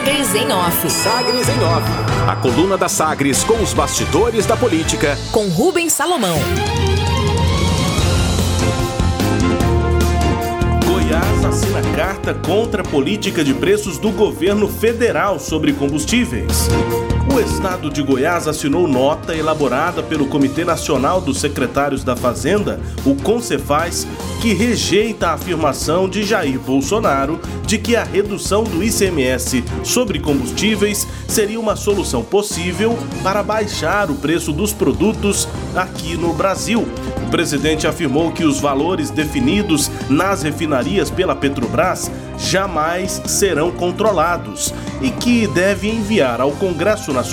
Sagres em Off. Sagres em Off. A coluna da Sagres com os bastidores da política. Com Rubens Salomão. Goiás assina carta contra a política de preços do governo federal sobre combustíveis. O estado de Goiás assinou nota elaborada pelo Comitê Nacional dos Secretários da Fazenda, o CONCEFAZ, que rejeita a afirmação de Jair Bolsonaro de que a redução do ICMS sobre combustíveis seria uma solução possível para baixar o preço dos produtos aqui no Brasil. O presidente afirmou que os valores definidos nas refinarias pela Petrobras jamais serão controlados e que deve enviar ao Congresso Nacional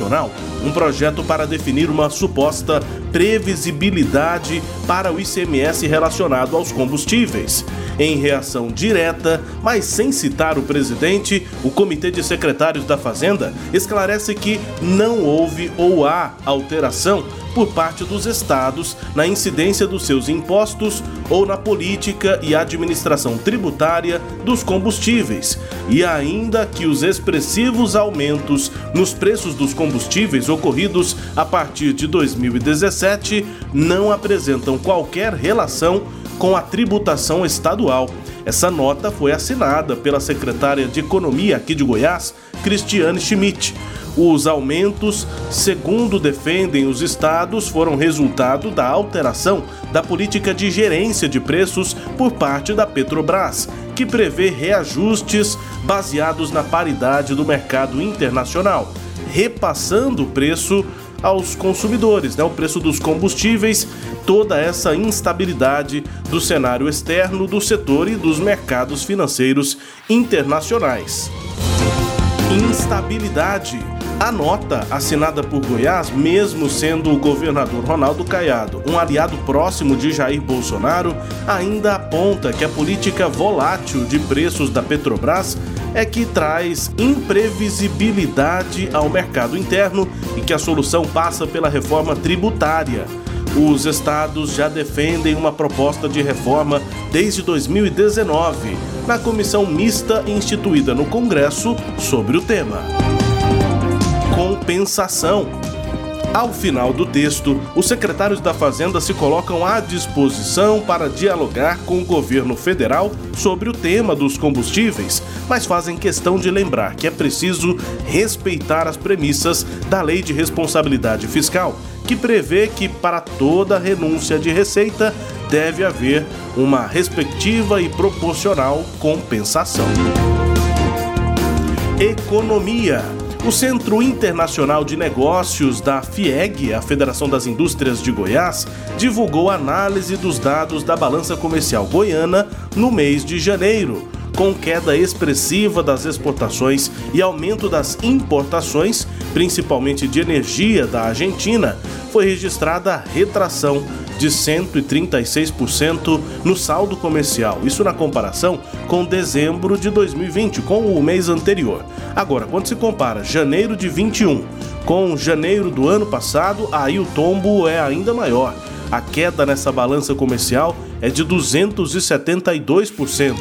um projeto para definir uma suposta previsibilidade para o ICMS relacionado aos combustíveis. Em reação direta, mas sem citar o presidente, o Comitê de Secretários da Fazenda esclarece que não houve ou há alteração por parte dos estados na incidência dos seus impostos ou na política e administração tributária dos combustíveis, e ainda que os expressivos aumentos nos preços dos combustíveis ocorridos a partir de 2017 não apresentam qualquer relação com a tributação estadual. Essa nota foi assinada pela secretária de Economia aqui de Goiás, Cristiane Schmidt. Os aumentos, segundo defendem os estados, foram resultado da alteração da política de gerência de preços por parte da Petrobras, que prevê reajustes baseados na paridade do mercado internacional, repassando o preço aos consumidores, né? o preço dos combustíveis, toda essa instabilidade do cenário externo do setor e dos mercados financeiros internacionais. Instabilidade a nota, assinada por Goiás, mesmo sendo o governador Ronaldo Caiado um aliado próximo de Jair Bolsonaro, ainda aponta que a política volátil de preços da Petrobras é que traz imprevisibilidade ao mercado interno e que a solução passa pela reforma tributária. Os estados já defendem uma proposta de reforma desde 2019, na comissão mista instituída no Congresso sobre o tema compensação. Ao final do texto, os secretários da Fazenda se colocam à disposição para dialogar com o governo federal sobre o tema dos combustíveis, mas fazem questão de lembrar que é preciso respeitar as premissas da Lei de Responsabilidade Fiscal, que prevê que para toda renúncia de receita deve haver uma respectiva e proporcional compensação. Economia. O Centro Internacional de Negócios da FIEG, a Federação das Indústrias de Goiás, divulgou análise dos dados da balança comercial goiana no mês de janeiro. Com queda expressiva das exportações e aumento das importações, principalmente de energia da Argentina, foi registrada retração de 136% no saldo comercial, isso na comparação com dezembro de 2020, com o mês anterior. Agora, quando se compara janeiro de 21 com janeiro do ano passado, aí o tombo é ainda maior. A queda nessa balança comercial é de 272%.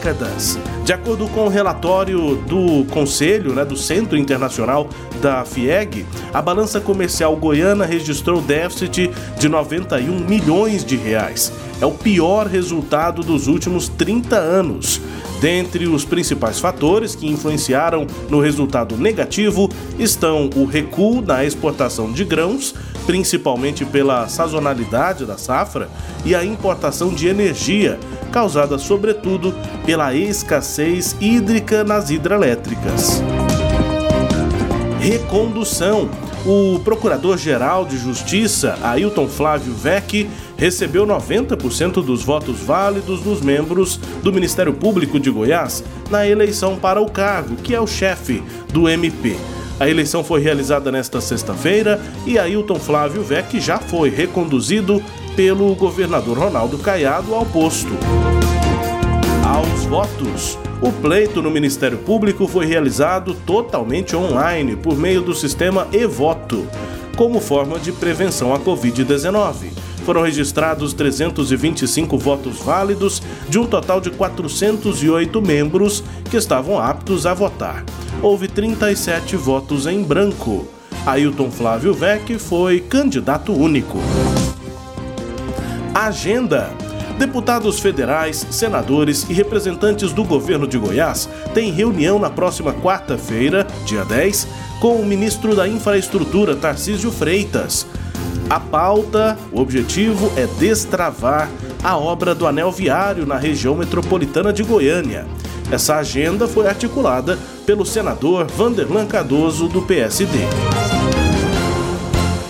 Décadas. De acordo com o relatório do Conselho, né, do Centro Internacional da FIEG, a balança comercial goiana registrou déficit de 91 milhões de reais. É o pior resultado dos últimos 30 anos. Dentre os principais fatores que influenciaram no resultado negativo estão o recuo na exportação de grãos, principalmente pela sazonalidade da safra, e a importação de energia, causada sobretudo pela escassez hídrica nas hidrelétricas. Recondução. O Procurador-Geral de Justiça, Ailton Flávio Vec, recebeu 90% dos votos válidos dos membros do Ministério Público de Goiás na eleição para o cargo, que é o chefe do MP. A eleição foi realizada nesta sexta-feira e Ailton Flávio Vec já foi reconduzido pelo governador Ronaldo Caiado ao posto. Aos votos. O pleito no Ministério Público foi realizado totalmente online por meio do sistema e-voto, como forma de prevenção à Covid-19. foram registrados 325 votos válidos de um total de 408 membros que estavam aptos a votar. Houve 37 votos em branco. Ailton Flávio Vec foi candidato único. Agenda Deputados federais, senadores e representantes do governo de Goiás têm reunião na próxima quarta-feira, dia 10, com o ministro da Infraestrutura, Tarcísio Freitas. A pauta, o objetivo é destravar a obra do anel viário na região metropolitana de Goiânia. Essa agenda foi articulada pelo senador Vanderlan Cardoso, do PSD.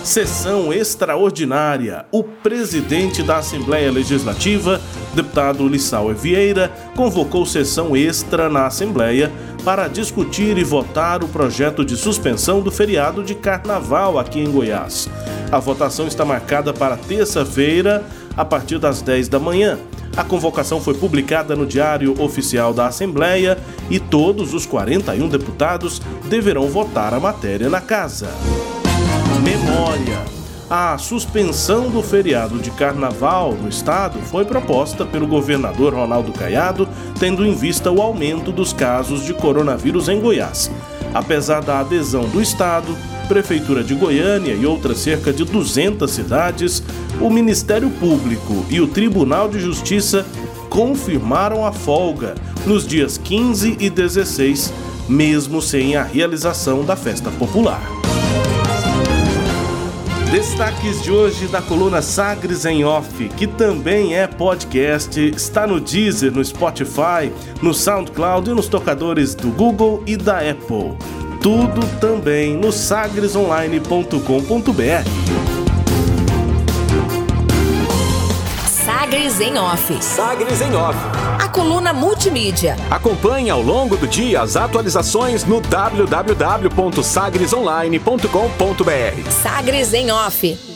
Sessão extraordinária. O presidente da Assembleia Legislativa, deputado Lissau Vieira, convocou sessão extra na Assembleia para discutir e votar o projeto de suspensão do feriado de carnaval aqui em Goiás. A votação está marcada para terça-feira, a partir das 10 da manhã. A convocação foi publicada no Diário Oficial da Assembleia e todos os 41 deputados deverão votar a matéria na casa. Memória. A suspensão do feriado de carnaval no estado foi proposta pelo governador Ronaldo Caiado, tendo em vista o aumento dos casos de coronavírus em Goiás. Apesar da adesão do estado, Prefeitura de Goiânia e outras cerca de 200 cidades, o Ministério Público e o Tribunal de Justiça confirmaram a folga nos dias 15 e 16, mesmo sem a realização da festa popular. Destaques de hoje da coluna Sagres em Off, que também é podcast, está no Deezer, no Spotify, no SoundCloud e nos tocadores do Google e da Apple. Tudo também no sagresonline.com.br. Sagres em Off. Sagres em Off. Coluna multimídia. Acompanhe ao longo do dia as atualizações no www.sagresonline.com.br. Sagres em Off